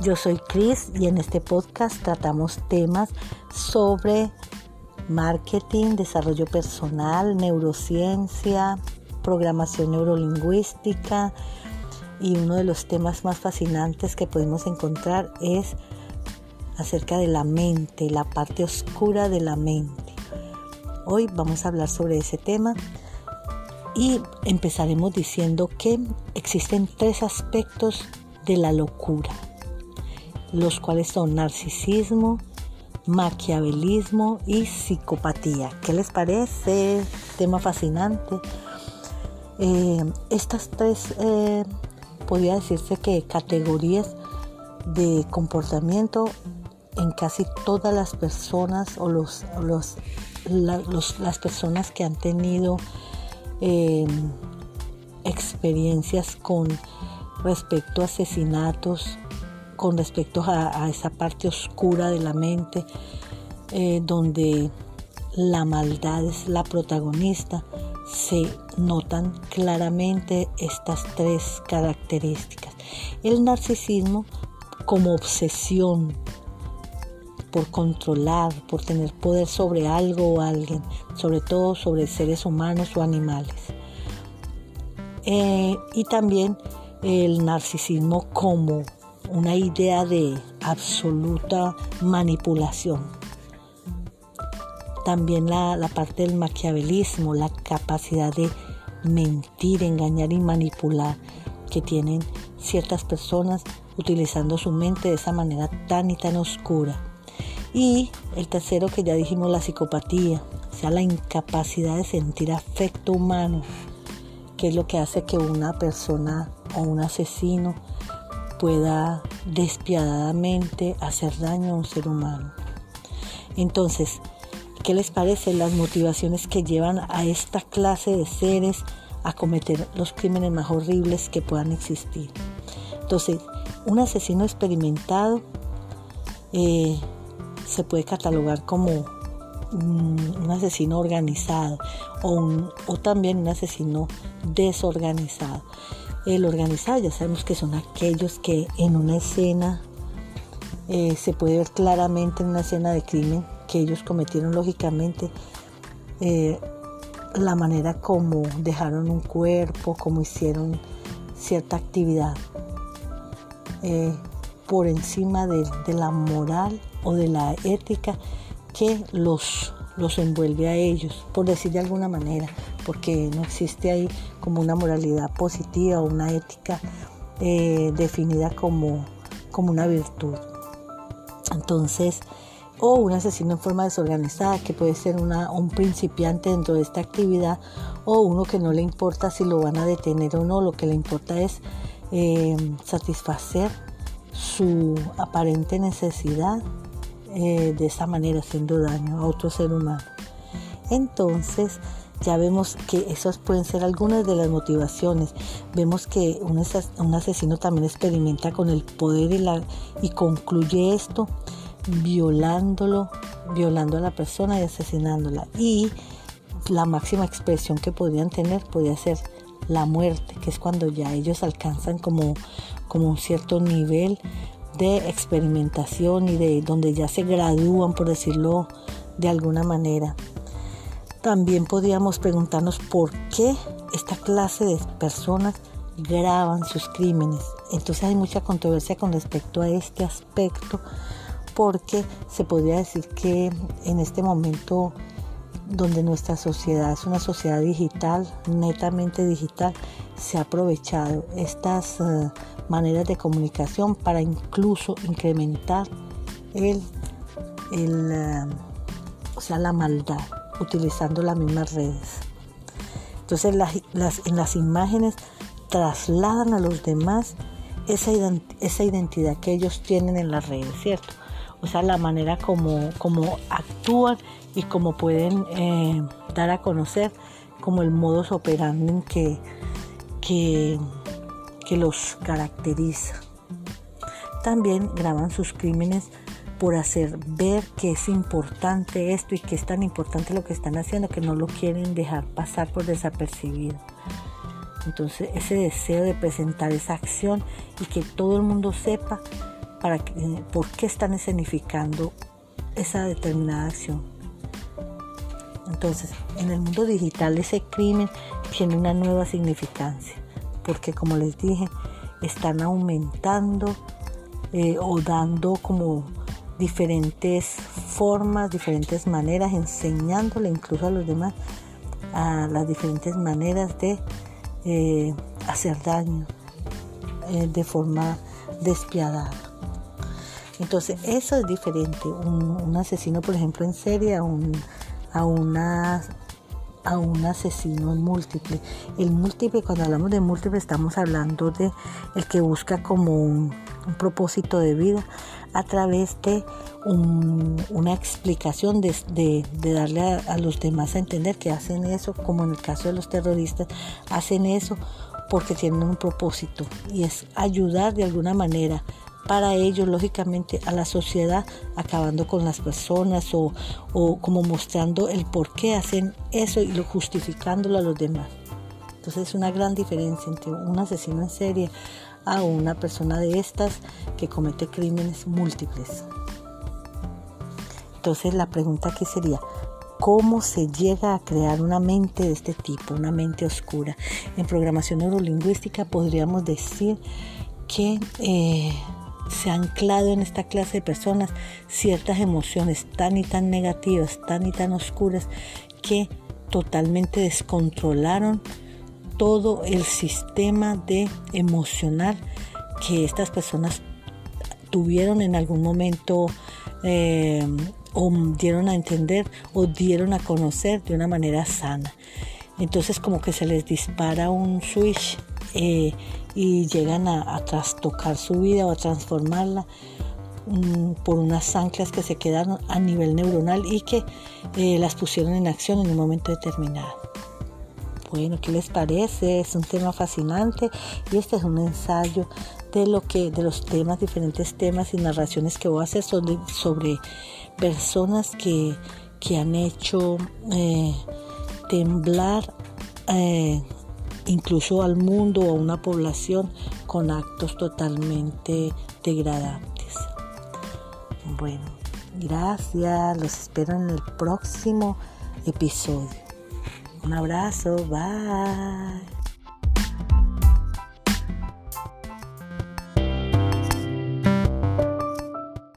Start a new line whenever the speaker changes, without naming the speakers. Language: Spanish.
Yo soy Chris y en este podcast tratamos temas sobre marketing, desarrollo personal, neurociencia, programación neurolingüística y uno de los temas más fascinantes que podemos encontrar es acerca de la mente, la parte oscura de la mente. Hoy vamos a hablar sobre ese tema y empezaremos diciendo que existen tres aspectos de la locura, los cuales son narcisismo, maquiavelismo y psicopatía. ¿Qué les parece? Tema fascinante. Eh, estas tres, eh, podría decirse que categorías de comportamiento en casi todas las personas o los, las personas que han tenido eh, experiencias con respecto a asesinatos, con respecto a, esa parte oscura de la mente, eh, donde la maldad es la protagonista, se notan claramente estas tres características. El narcisismo como obsesión por controlar, por tener poder sobre algo o alguien, sobre todo sobre seres humanos o animales. Eh, y también el narcisismo como una idea de absoluta manipulación. También la, la parte del maquiavelismo, la capacidad de mentir, engañar y manipular que tienen ciertas personas utilizando su mente de esa manera tan y tan oscura. Y el tercero que ya dijimos, la psicopatía, o sea, la incapacidad de sentir afecto humano, que es lo que hace que una persona o un asesino pueda despiadadamente hacer daño a un ser humano. Entonces, ¿qué les parece las motivaciones que llevan a esta clase de seres a cometer los crímenes más horribles que puedan existir? Entonces, un asesino experimentado eh, se puede catalogar como un, asesino organizado o también un asesino desorganizado. El organizado ya sabemos que son aquellos que en una escena eh, se puede ver claramente en una escena de crimen que ellos cometieron lógicamente eh, la manera como dejaron un cuerpo, como hicieron cierta actividad eh, por encima de, la moral o de la ética que los, los envuelve a ellos, por decir de alguna manera porque no existe ahí como una moralidad positiva o una ética eh, definida como, como una virtud. Entonces, o un asesino en forma desorganizada, que puede ser un principiante dentro de esta actividad, o uno que no le importa si lo van a detener o no, lo que le importa es eh, satisfacer su aparente necesidad eh, de esa manera, haciendo daño a otro ser humano. Entonces, ya vemos que esas pueden ser algunas de las motivaciones. Vemos que un, asesino también experimenta con el poder y, concluye esto violándolo, violando a la persona y asesinándola. Y la máxima expresión que podrían tener podría ser la muerte, que es cuando ya ellos alcanzan como, como un cierto nivel de experimentación y de donde ya se gradúan, por decirlo de alguna manera. También podríamos preguntarnos por qué esta clase de personas graban sus crímenes. Entonces hay mucha controversia con respecto a este aspecto porque se podría decir que en este momento donde nuestra sociedad es una sociedad digital, netamente digital, se ha aprovechado estas eh, maneras de comunicación para incluso incrementar el, eh, o sea, la maldad utilizando las mismas redes. Entonces las, en las imágenes trasladan a los demás esa, esa identidad que ellos tienen en las redes, ¿cierto? O sea, la manera como, como actúan y cómo pueden eh, dar a conocer como el modus operandi que, que, que los caracteriza. También graban sus crímenes por hacer ver que es importante esto y que es tan importante lo que están haciendo que no lo quieren dejar pasar por desapercibido. Entonces ese deseo de presentar esa acción y que todo el mundo sepa para que, por qué están escenificando esa determinada acción. Entonces, en el mundo digital ese crimen tiene una nueva significancia, porque como les dije, están aumentando eh, o dando como diferentes formas, diferentes maneras, enseñándole incluso a los demás a las diferentes maneras de eh, hacer daño eh, de forma despiadada. Entonces eso es diferente. Un, asesino, por ejemplo, en serie a un, a una a un asesino múltiple. El múltiple, cuando hablamos de múltiple, estamos hablando de el que busca como un, propósito de vida a través de una explicación de, darle a, a, los demás a entender que hacen eso, como en el caso de los terroristas, hacen eso porque tienen un propósito y es ayudar de alguna manera para ellos, lógicamente, a la sociedad, acabando con las personas o, como mostrando el por qué hacen eso y lo justificándolo a los demás. Entonces es una gran diferencia entre un asesino en serie a una persona de estas que comete crímenes múltiples. Entonces la pregunta aquí sería, ¿cómo se llega a crear una mente de este tipo, una mente oscura? En programación neurolingüística podríamos decir que eh, se ha anclado en esta clase de personas ciertas emociones tan y tan negativas, tan y tan oscuras, que totalmente descontrolaron todo el sistema de emocional que estas personas tuvieron en algún momento eh, o dieron a entender o dieron a conocer de una manera sana. Entonces como que se les dispara un switch eh, y llegan a, trastocar su vida o a transformarla mm, por unas anclas que se quedaron a nivel neuronal y que eh, las pusieron en acción en un momento determinado. Bueno, ¿qué les parece? Es un tema fascinante y este es un ensayo de lo que, de los temas, diferentes temas y narraciones que voy a hacer sobre, sobre personas que, han hecho eh, temblar incluso al mundo o a una población con actos totalmente degradantes. Bueno, gracias, los espero en el próximo episodio. Un abrazo, bye.